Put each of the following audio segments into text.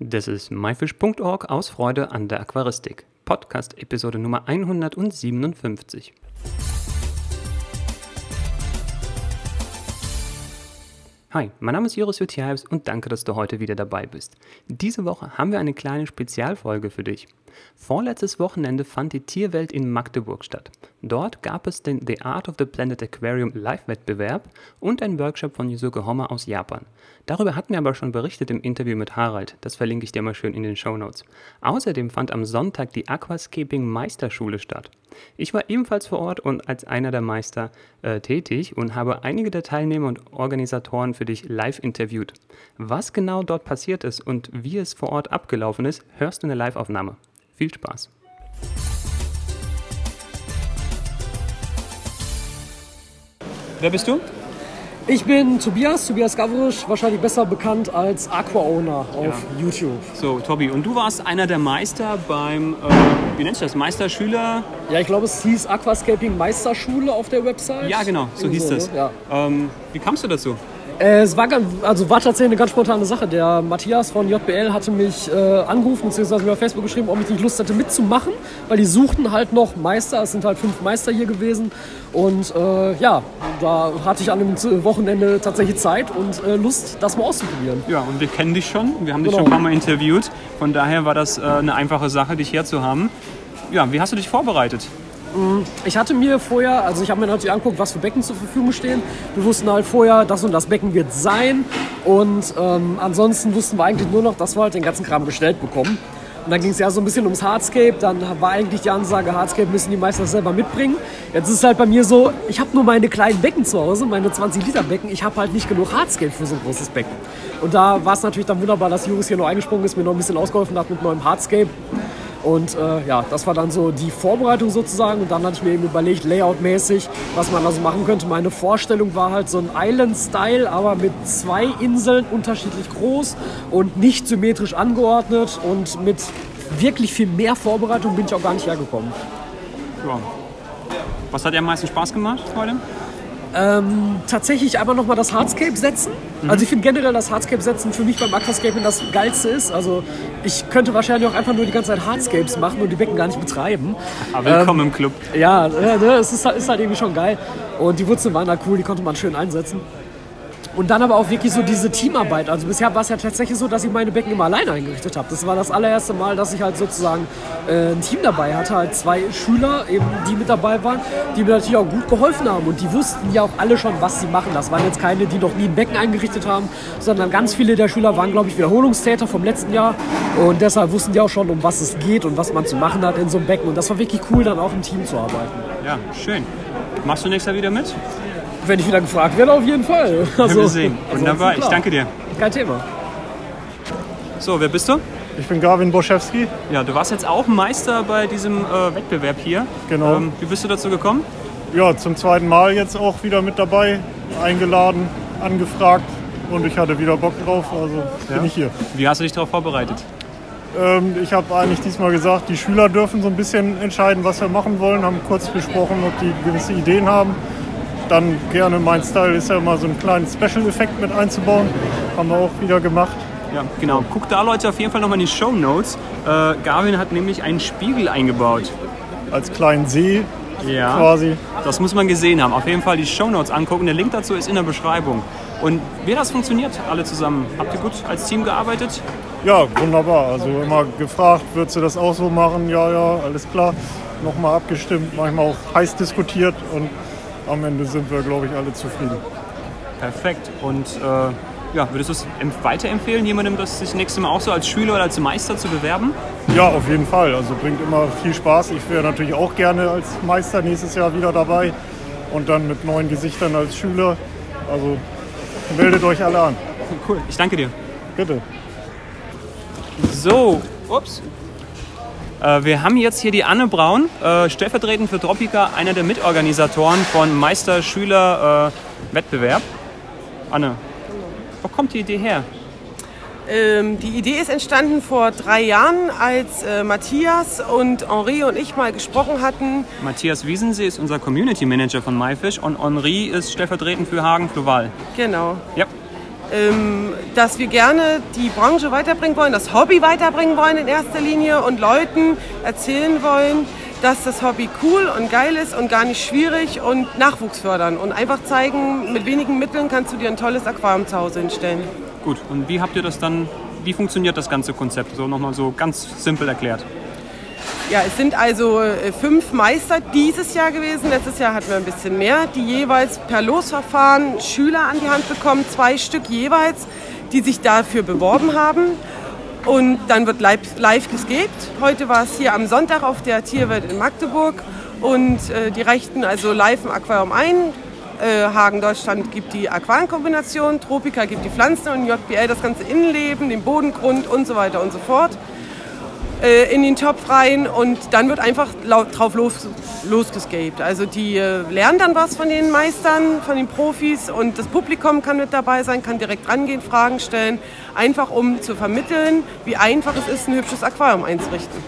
Das ist myfish.org aus Freude an der Aquaristik. Podcast Episode Nummer 157. Hi, mein Name ist Joris Jutjaevs und danke, dass du heute wieder dabei bist. Diese Woche haben wir eine kleine Spezialfolge für dich. Vorletztes Wochenende fand die Tierwelt in Magdeburg statt. Dort gab es den The Art of the Planet Aquarium Live-Wettbewerb und einen Workshop von Yusuke Hommer aus Japan. Darüber hatten wir aber schon berichtet im Interview mit Harald. Das verlinke ich dir mal schön in den Show Notes. Außerdem fand am Sonntag die Aquascaping Meisterschule statt. Ich war ebenfalls vor Ort und als einer der Meister äh, tätig und habe einige der Teilnehmer und Organisatoren für dich live interviewt. Was genau dort passiert ist und wie es vor Ort abgelaufen ist, hörst du in der Live-Aufnahme. Viel Spaß! Wer bist du? Ich bin Tobias, Tobias Gavrisch, wahrscheinlich besser bekannt als Aqua Owner auf ja. YouTube. So, Tobi, und du warst einer der Meister beim, äh, wie nennst du das, Meisterschüler? Ja, ich glaube, es hieß Aquascaping Meisterschule auf der Website. Ja, genau, so Irgendwo, hieß es. Ne? Ja. Ähm, wie kamst du dazu? Äh, es war, also war tatsächlich eine ganz spontane Sache. Der Matthias von JBL hatte mich äh, angerufen bzw. mir auf Facebook geschrieben, ob ich nicht Lust hätte mitzumachen, weil die suchten halt noch Meister. Es sind halt fünf Meister hier gewesen. Und äh, ja, da hatte ich an dem Wochenende tatsächlich Zeit und äh, Lust, das mal auszuprobieren. Ja, und wir kennen dich schon. Wir haben dich genau. schon ein paar Mal interviewt. Von daher war das äh, eine einfache Sache, dich herzuhaben. Ja, wie hast du dich vorbereitet? Mm, ich hatte mir vorher, also ich habe mir natürlich angeguckt, was für Becken zur Verfügung stehen. Wir wussten halt vorher, das und das Becken wird sein. Und ähm, ansonsten wussten wir eigentlich nur noch, dass wir halt den ganzen Kram bestellt bekommen. Und dann ging es ja so ein bisschen ums Hardscape. Dann war eigentlich die Ansage, Hardscape müssen die Meister selber mitbringen. Jetzt ist es halt bei mir so, ich habe nur meine kleinen Becken zu Hause, meine 20 Liter Becken. Ich habe halt nicht genug Hardscape für so ein großes Becken. Und da war es natürlich dann wunderbar, dass Juris hier noch eingesprungen ist, mir noch ein bisschen ausgeholfen hat mit neuem Hardscape. Und äh, ja, das war dann so die Vorbereitung sozusagen. Und dann hatte ich mir eben überlegt, layoutmäßig, was man also machen könnte. Meine Vorstellung war halt so ein Island-Style, aber mit zwei Inseln unterschiedlich groß und nicht symmetrisch angeordnet. Und mit wirklich viel mehr Vorbereitung bin ich auch gar nicht hergekommen. Ja. Was hat dir am meisten Spaß gemacht heute? Ähm, tatsächlich aber nochmal das Hardscape setzen. Mhm. Also ich finde generell das Hardscape setzen für mich beim Aquascaping das geilste ist. Also ich könnte wahrscheinlich auch einfach nur die ganze Zeit Hardscapes machen und die Becken gar nicht betreiben. Aber willkommen ähm, im Club. Ja, ja ne, es ist, ist, halt irgendwie schon geil. Und die Wurzeln waren da cool, die konnte man schön einsetzen. Und dann aber auch wirklich so diese Teamarbeit. Also bisher war es ja tatsächlich so, dass ich meine Becken immer alleine eingerichtet habe. Das war das allererste Mal, dass ich halt sozusagen äh, ein Team dabei hatte. Halt zwei Schüler, eben, die mit dabei waren, die mir natürlich auch gut geholfen haben. Und die wussten ja auch alle schon, was sie machen. Das waren jetzt keine, die noch nie ein Becken eingerichtet haben, sondern ganz viele der Schüler waren, glaube ich, Wiederholungstäter vom letzten Jahr. Und deshalb wussten die auch schon, um was es geht und was man zu machen hat in so einem Becken. Und das war wirklich cool, dann auch im Team zu arbeiten. Ja, schön. Machst du nächstes Jahr wieder mit? Wenn ich wieder gefragt werde, auf jeden Fall. Also, wir sehen. Wunderbar, ich danke dir. Kein Thema. So, wer bist du? Ich bin Gavin Boschewski. Ja, du warst jetzt auch Meister bei diesem äh, Wettbewerb hier. Genau. Ähm, wie bist du dazu gekommen? Ja, zum zweiten Mal jetzt auch wieder mit dabei, eingeladen, angefragt und ich hatte wieder Bock drauf, also ja. bin ich hier. Wie hast du dich darauf vorbereitet? Ähm, ich habe eigentlich diesmal gesagt, die Schüler dürfen so ein bisschen entscheiden, was wir machen wollen, haben kurz besprochen, ob die gewisse Ideen haben dann gerne mein Style ist ja immer so einen kleinen Special-Effekt mit einzubauen. Haben wir auch wieder gemacht. Ja, genau. Guckt da Leute auf jeden Fall nochmal in die Show Notes. Äh, Garvin hat nämlich einen Spiegel eingebaut. Als kleinen See ja, quasi. Das muss man gesehen haben. Auf jeden Fall die Show Notes angucken. Der Link dazu ist in der Beschreibung. Und wie das funktioniert, alle zusammen? Habt ihr gut als Team gearbeitet? Ja, wunderbar. Also immer gefragt, würdest du das auch so machen? Ja, ja, alles klar. Nochmal abgestimmt, manchmal auch heiß diskutiert und am Ende sind wir, glaube ich, alle zufrieden. Perfekt. Und äh, ja, würdest du es weiterempfehlen, jemandem das sich nächstes Mal auch so als Schüler oder als Meister zu bewerben? Ja, auf jeden Fall. Also bringt immer viel Spaß. Ich wäre natürlich auch gerne als Meister nächstes Jahr wieder dabei und dann mit neuen Gesichtern als Schüler. Also meldet euch alle an. Cool, ich danke dir. Bitte. So, ups. Äh, wir haben jetzt hier die Anne Braun, äh, stellvertretend für Tropica, einer der Mitorganisatoren von Meister-Schüler-Wettbewerb. Anne, wo kommt die Idee her? Ähm, die Idee ist entstanden vor drei Jahren, als äh, Matthias und Henri und ich mal gesprochen hatten. Matthias Wiesensee ist unser Community Manager von MyFish und Henri ist stellvertretend für Hagen Fluval. Genau. Ja. Ähm, dass wir gerne die Branche weiterbringen wollen, das Hobby weiterbringen wollen in erster Linie und Leuten erzählen wollen, dass das Hobby cool und geil ist und gar nicht schwierig und Nachwuchs fördern und einfach zeigen, mit wenigen Mitteln kannst du dir ein tolles Aquarium zu Hause hinstellen. Gut, und wie habt ihr das dann, wie funktioniert das ganze Konzept? So nochmal so ganz simpel erklärt. Ja, es sind also äh, fünf Meister dieses Jahr gewesen. Letztes Jahr hatten wir ein bisschen mehr, die jeweils per Losverfahren Schüler an die Hand bekommen, zwei Stück jeweils, die sich dafür beworben haben. Und dann wird live, live gescaped. Heute war es hier am Sonntag auf der Tierwelt in Magdeburg. Und äh, die reichten also live im Aquarium ein. Äh, Hagen Deutschland gibt die Aquarienkombination, Tropica gibt die Pflanzen und JBL das ganze Innenleben, den Bodengrund und so weiter und so fort in den Topf rein und dann wird einfach drauf los, losgescaped. Also die äh, lernen dann was von den Meistern, von den Profis und das Publikum kann mit dabei sein, kann direkt rangehen, Fragen stellen, einfach um zu vermitteln, wie einfach es ist, ein hübsches Aquarium einzurichten.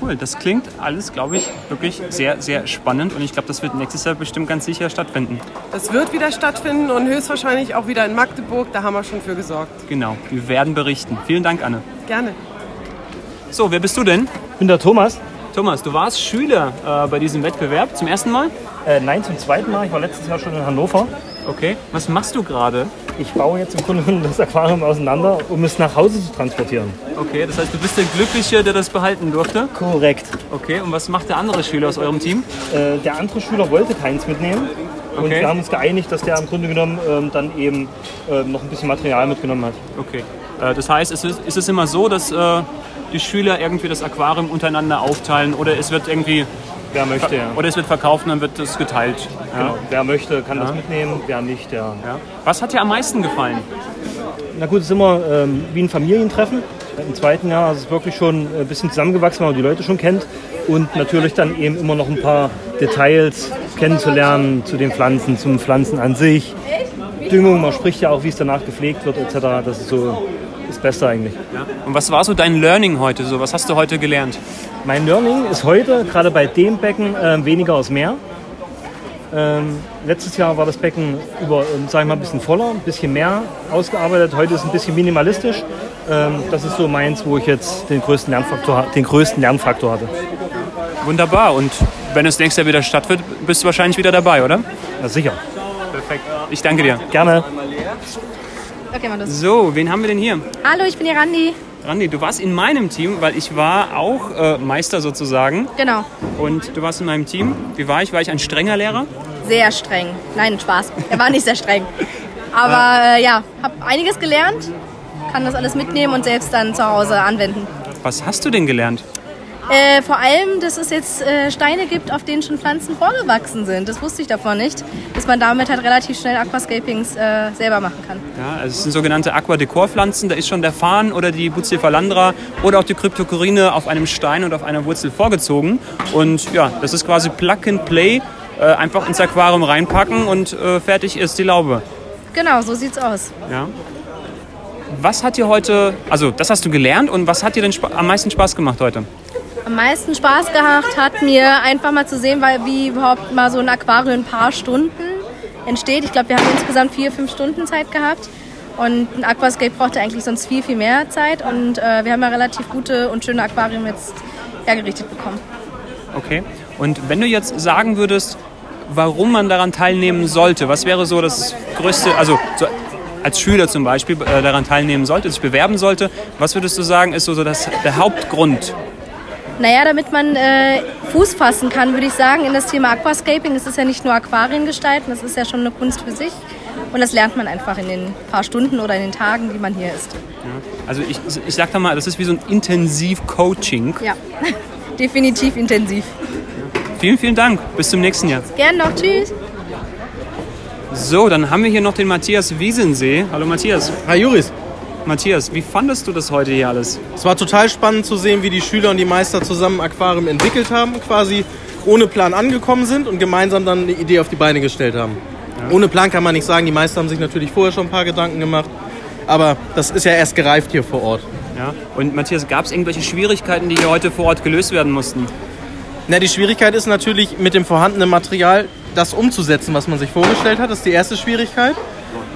Cool, das klingt alles, glaube ich, wirklich sehr, sehr spannend und ich glaube, das wird nächstes Jahr bestimmt ganz sicher stattfinden. Das wird wieder stattfinden und höchstwahrscheinlich auch wieder in Magdeburg, da haben wir schon für gesorgt. Genau, wir werden berichten. Vielen Dank, Anne. Gerne. So, wer bist du denn? Ich bin der Thomas. Thomas, du warst Schüler äh, bei diesem Wettbewerb zum ersten Mal? Äh, nein, zum zweiten Mal. Ich war letztes Jahr schon in Hannover. Okay. Was machst du gerade? Ich baue jetzt im Grunde genommen das Aquarium auseinander, um es nach Hause zu transportieren. Okay, das heißt, du bist der Glückliche, der das behalten durfte? Korrekt. Okay, und was macht der andere Schüler aus eurem Team? Äh, der andere Schüler wollte keins mitnehmen. Und Okay. wir haben uns geeinigt, dass der im Grunde genommen ähm, dann eben ähm, noch ein bisschen Material mitgenommen hat. Okay. Äh, das heißt, ist es, ist es immer so, dass äh, die Schüler irgendwie das Aquarium untereinander aufteilen oder es wird irgendwie Wer möchte, ja. oder es wird verkauft und dann wird das geteilt. Ja. Genau. Wer möchte, kann das mitnehmen. Wer nicht, ja. Ja. Was hat dir am meisten gefallen? Na gut, es ist immer ähm, wie ein Familientreffen. Im zweiten Jahr ist es wirklich schon ein bisschen zusammengewachsen, weil man die Leute schon kennt. Und natürlich dann eben immer noch ein paar Details kennenzulernen zu den Pflanzen, zum Pflanzen an sich. Düngung, man spricht ja auch, wie es danach gepflegt wird etc. Das ist so das Beste eigentlich. Ja. Und was war so dein Learning heute? So, was hast du heute gelernt? Mein Learning ist heute, gerade bei dem Becken, ähm, weniger aus mehr. Ähm, letztes Jahr war das Becken über, ähm, sag ich mal, ein bisschen voller, ein bisschen mehr ausgearbeitet. Heute ist es ein bisschen minimalistisch. Ähm, das ist so meins, wo ich jetzt den größten Lernfaktor, den größten Lernfaktor hatte. Wunderbar. Und wenn es nächstes Jahr wieder stattfindet, bist du wahrscheinlich wieder dabei, oder? Ja, sicher. Perfekt. Ich danke dir. Gerne. Okay, mal los. So, wen haben wir denn hier? Hallo, ich bin die Randi. Randi, du warst in meinem Team, weil ich war auch äh, Meister sozusagen. Genau. Und du warst in meinem Team. Wie war ich? War ich ein strenger Lehrer? Sehr streng. Nein, Spaß. Er war nicht sehr streng. Aber äh, ja, habe einiges gelernt, kann das alles mitnehmen und selbst dann zu Hause anwenden. Was hast du denn gelernt? Äh, vor allem, dass es jetzt äh, Steine gibt, auf denen schon Pflanzen vorgewachsen sind. Das wusste ich davon nicht. Dass man damit halt relativ schnell Aquascapings äh, selber machen kann. Ja, also es sind sogenannte Aquadekorpflanzen. Da ist schon der Farn oder die Bucephalandra oder auch die Kryptokorine auf einem Stein und auf einer Wurzel vorgezogen. Und ja, das ist quasi Plug and Play. Äh, einfach ins Aquarium reinpacken und äh, fertig ist die Laube. Genau, so sieht's aus. Ja. Was hat dir heute, also das hast du gelernt und was hat dir denn am meisten Spaß gemacht heute? Am meisten Spaß gemacht hat mir einfach mal zu sehen, weil wie überhaupt mal so ein Aquarium in ein paar Stunden entsteht. Ich glaube, wir haben insgesamt vier, fünf Stunden Zeit gehabt. Und ein Aquascape brauchte eigentlich sonst viel, viel mehr Zeit. Und äh, wir haben ja relativ gute und schöne Aquarium jetzt hergerichtet bekommen. Okay. Und wenn du jetzt sagen würdest, warum man daran teilnehmen sollte, was wäre so das größte, also so als Schüler zum Beispiel äh, daran teilnehmen sollte, sich bewerben sollte, was würdest du sagen, ist so, so das, der Hauptgrund? Naja, damit man äh, Fuß fassen kann, würde ich sagen, in das Thema Aquascaping. Es ist ja nicht nur Aquarien gestalten, das ist ja schon eine Kunst für sich. Und das lernt man einfach in den paar Stunden oder in den Tagen, die man hier ist. Also ich, ich sag da mal, das ist wie so ein Intensiv-Coaching. Ja, definitiv intensiv. Vielen, vielen Dank. Bis zum nächsten Jahr. Gern noch, tschüss. So, dann haben wir hier noch den Matthias Wiesensee. Hallo Matthias. Hi Juris. Matthias, wie fandest du das heute hier alles? Es war total spannend zu sehen, wie die Schüler und die Meister zusammen Aquarium entwickelt haben, quasi ohne Plan angekommen sind und gemeinsam dann eine Idee auf die Beine gestellt haben. Ohne Plan kann man nicht sagen, die Meister haben sich natürlich vorher schon ein paar Gedanken gemacht, aber das ist ja erst gereift hier vor Ort. Ja. Und Matthias, gab es irgendwelche Schwierigkeiten, die hier heute vor Ort gelöst werden mussten? Na, die Schwierigkeit ist natürlich mit dem vorhandenen Material das umzusetzen, was man sich vorgestellt hat. Das ist die erste Schwierigkeit.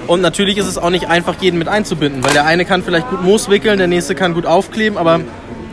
Und natürlich ist es auch nicht einfach, jeden mit einzubinden, weil der eine kann vielleicht gut Moos wickeln, der nächste kann gut aufkleben, aber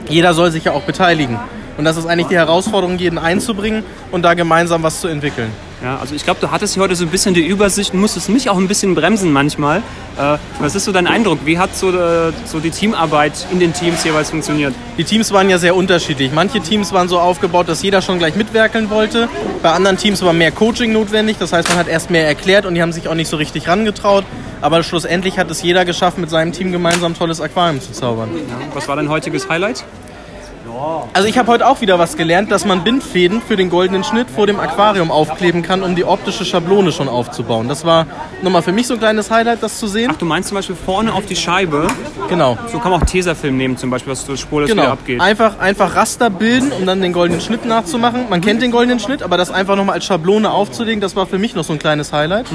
jeder soll sich ja auch beteiligen. Und das ist eigentlich die Herausforderung, jeden einzubringen und da gemeinsam was zu entwickeln. Ja, also ich glaube, du hattest hier heute so ein bisschen die Übersicht und musstest mich auch ein bisschen bremsen manchmal. Äh, was ist so dein Eindruck? Wie hat so, äh, so die Teamarbeit in den Teams jeweils funktioniert? Die Teams waren ja sehr unterschiedlich. Manche Teams waren so aufgebaut, dass jeder schon gleich mitwerkeln wollte. Bei anderen Teams war mehr Coaching notwendig. Das heißt, man hat erst mehr erklärt und die haben sich auch nicht so richtig rangetraut. Aber schlussendlich hat es jeder geschafft, mit seinem Team gemeinsam ein tolles Aquarium zu zaubern. Ja, was war dein heutiges Highlight? Also ich habe heute auch wieder was gelernt, dass man Bindfäden für den goldenen Schnitt vor dem Aquarium aufkleben kann, um die optische Schablone schon aufzubauen. Das war nochmal für mich so ein kleines Highlight, das zu sehen. Ach, du meinst zum Beispiel vorne auf die Scheibe? Genau. So kann man auch Tesafilm nehmen zum Beispiel, was so spurlos Genau. wieder abgeht. Einfach, einfach Raster bilden, um dann den goldenen Schnitt nachzumachen. Man kennt den goldenen Schnitt, aber das einfach nochmal als Schablone aufzulegen, das war für mich noch so ein kleines Highlight.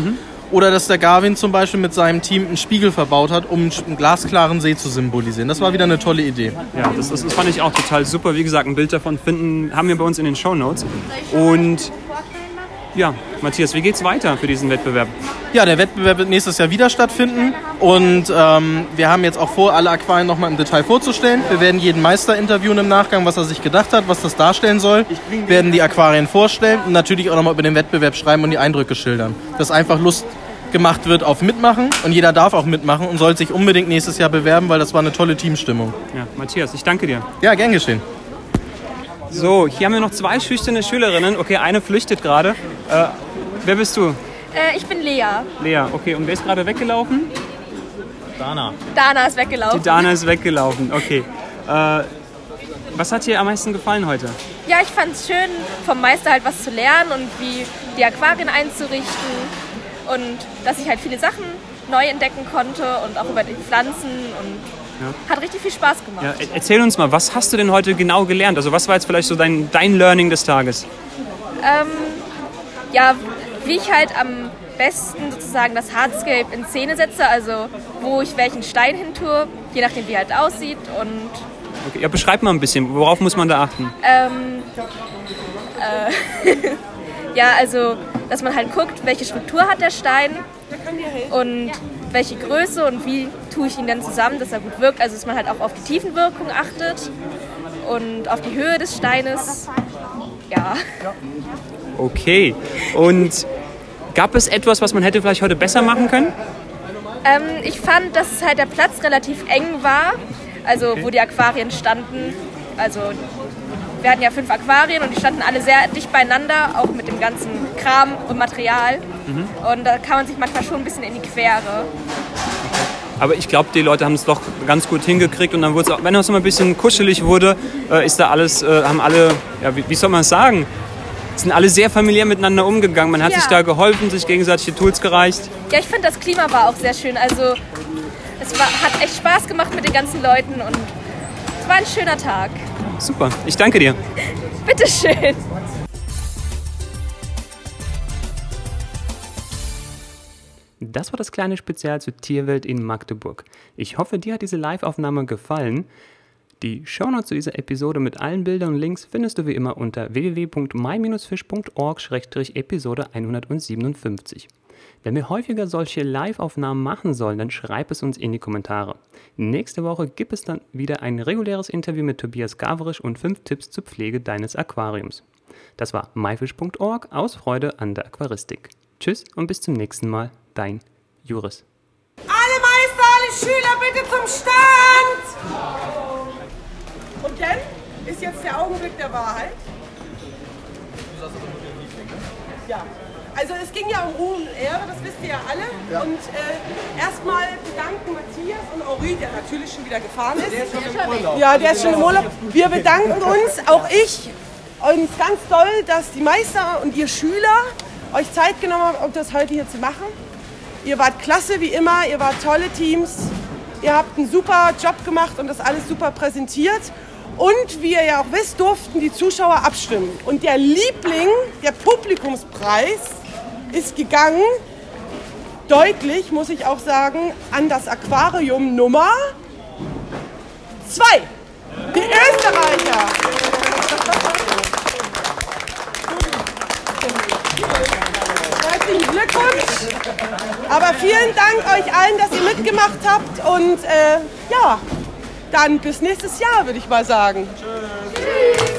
Oder dass der Garvin zum Beispiel mit seinem Team einen Spiegel verbaut hat, um einen glasklaren See zu symbolisieren. Das war wieder eine tolle Idee. Ja, das, das, das fand ich auch total super. Wie gesagt, ein Bild davon finden haben wir bei uns in den Shownotes. Und ja, Matthias, wie geht's weiter für diesen Wettbewerb? Ja, der Wettbewerb wird nächstes Jahr wieder stattfinden und ähm, wir haben jetzt auch vor, alle Aquarien nochmal im Detail vorzustellen. Wir werden jeden Meister interviewen im Nachgang, was er sich gedacht hat, was das darstellen soll. werden die Aquarien vorstellen und natürlich auch nochmal über den Wettbewerb schreiben und die Eindrücke schildern. Dass einfach Lust gemacht wird auf Mitmachen und jeder darf auch mitmachen und soll sich unbedingt nächstes Jahr bewerben, weil das war eine tolle Teamstimmung. Ja, Matthias, ich danke dir. Ja, gern geschehen. So, hier haben wir noch zwei schüchterne Schülerinnen. Okay, eine flüchtet gerade. Äh, wer bist du? Äh, ich bin Lea. Lea, okay. Und wer ist gerade weggelaufen? Dana ist Die weggelaufen. Dana ist weggelaufen, okay. Äh, was hat dir am meisten gefallen heute? Ja, ich fand es schön, vom Meister halt was zu lernen und wie die Aquarien einzurichten. Und dass ich halt viele Sachen neu entdecken konnte und auch über die Pflanzen. Und hat richtig viel Spaß gemacht. Ja, e- erzähl uns mal, was hast du denn heute genau gelernt? Also was war jetzt vielleicht so dein, dein Learning des Tages? Ähm, ja, wie ich halt am besten sozusagen das Hardscape in Szene setze, also wo ich welchen Stein hin tue, je nachdem wie halt aussieht und Okay, ja, beschreib mal ein bisschen, worauf muss man da achten? ähm, äh, ja, also dass man halt guckt, welche Struktur hat der Stein und welche Größe und wie tue ich ihn dann zusammen, dass er gut wirkt, also dass man halt auch auf die Tiefenwirkung achtet und auf die Höhe des Steines. Ja. Okay. Und gab es etwas, was man hätte vielleicht heute besser machen können? Ähm, ich fand, dass halt der Platz relativ eng war, also wo die Aquarien standen. Also wir hatten ja fünf Aquarien und die standen alle sehr dicht beieinander, auch mit dem ganzen Kram und Material. Und da kann man sich manchmal schon ein bisschen in die Quere. Aber ich glaube, die Leute haben es doch ganz gut hingekriegt und dann wurde es auch, wenn es mal ein bisschen kuschelig wurde, äh, ist da alles, äh, haben alle, ja, wie, wie soll man es sagen? Sind alle sehr familiär miteinander umgegangen. Man hat Ja. sich da geholfen, sich gegenseitig die Tools gereicht. Ja, ich finde das Klima war auch sehr schön. Also es war, hat echt Spaß gemacht mit den ganzen Leuten und es war ein schöner Tag. Super, ich danke dir. Bitteschön. Das war das kleine Spezial zur Tierwelt in Magdeburg. Ich hoffe, dir hat diese Live-Aufnahme gefallen. Die Shownotes zu dieser Episode mit allen Bildern und Links findest du wie immer unter www.my-fish.org-episode 157. Wenn wir häufiger solche Live-Aufnahmen machen sollen, dann schreib es uns in die Kommentare. Nächste Woche gibt es dann wieder ein reguläres Interview mit Tobias Gavrisch und fünf Tipps zur Pflege deines Aquariums. Das war myfish.org aus Freude an der Aquaristik. Tschüss und bis zum nächsten Mal, dein Juris. Alle Meister, alle Schüler bitte zum Stand! Und dann ist jetzt der Augenblick der Wahrheit. Ja. Also es ging ja um Ruhm und Ehre, das wisst ihr ja alle. Und äh, erstmal bedanken Matthias und Henri, der natürlich schon wieder gefahren ist. Der ist schon im Urlaub. Ja, der ist schon im Urlaub. Wir bedanken uns, auch ich, uns ganz doll, dass die Meister und ihr Schüler euch Zeit genommen haben, um das heute hier zu machen. Ihr wart klasse wie immer, ihr wart tolle Teams. Ihr habt einen super Job gemacht und das alles super präsentiert. Und wie ihr ja auch wisst, durften die Zuschauer abstimmen. Und der Liebling, der Publikumspreis, ist gegangen, deutlich, muss ich auch sagen, an das Aquarium Nummer 2. Die Österreicher. Herzlichen Glückwunsch. Aber vielen Dank euch allen, dass ihr mitgemacht habt. Und äh, ja, dann bis nächstes Jahr, würde ich mal sagen. Tschüss.